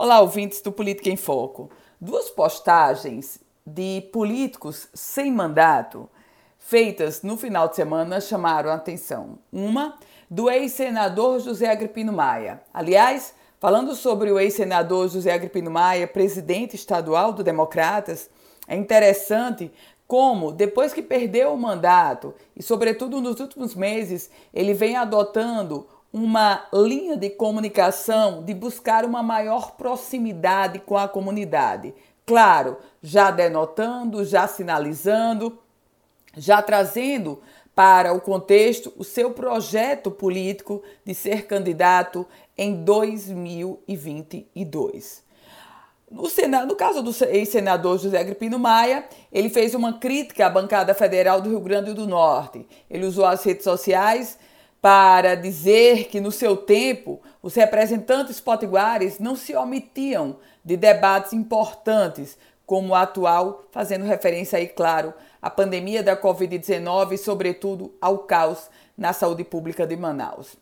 Olá, ouvintes do Política em Foco. Duas postagens de políticos sem mandato feitas no final de semana chamaram a atenção. Uma do ex-senador José Agripino Maia. Aliás, falando sobre o ex-senador José Agripino Maia, presidente estadual do Democratas, é interessante como, depois que perdeu o mandato e, sobretudo nos últimos meses, ele vem adotando uma linha de comunicação de buscar uma maior proximidade com a comunidade. Claro, já denotando, já sinalizando, já trazendo para o contexto o seu projeto político de ser candidato em 2022. No, Senado, no caso do ex-senador José Agripino Maia, ele fez uma crítica à bancada federal do Rio Grande do Norte. Ele usou as redes sociais para dizer que no seu tempo os representantes potiguares não se omitiam de debates importantes como o atual, fazendo referência aí, claro, à pandemia da Covid-19 e, sobretudo, ao caos na saúde pública de Manaus.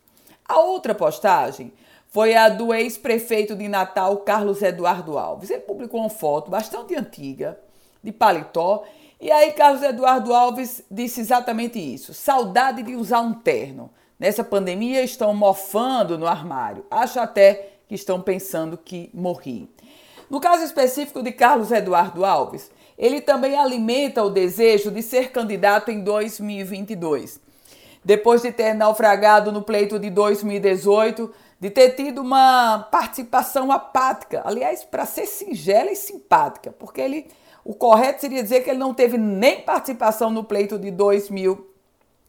A outra postagem foi a do ex-prefeito de Natal, Carlos Eduardo Alves. Ele publicou uma foto bastante antiga, de paletó, e aí Carlos Eduardo Alves disse exatamente isso: saudade de usar um terno. Nessa pandemia estão mofando no armário. Acho até que estão pensando que morri. No caso específico de Carlos Eduardo Alves, ele também alimenta o desejo de ser candidato em 2022. Depois de ter naufragado no pleito de 2018, de ter tido uma participação apática, aliás, para ser singela e simpática, porque ele o correto seria dizer que ele não teve nem participação no pleito de 2018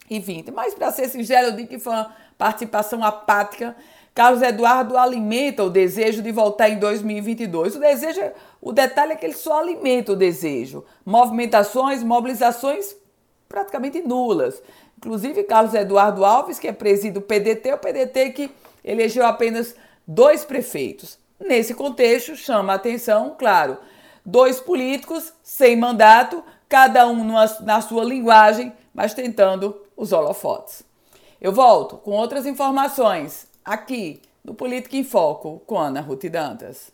e 20. Mas, para ser sincero, eu digo que foi uma participação apática. Carlos Eduardo alimenta o desejo de voltar em 2022. O desejo, o detalhe é que ele só alimenta o desejo. Movimentações, mobilizações praticamente nulas. Inclusive, Carlos Eduardo Alves, que é presido do PDT, o PDT que elegeu apenas dois prefeitos. Nesse contexto, chama a atenção, claro, dois políticos sem mandato, cada um na sua linguagem, mas tentando os holofotes. Eu volto com outras informações aqui no Política em Foco com Ana Ruth Dantas.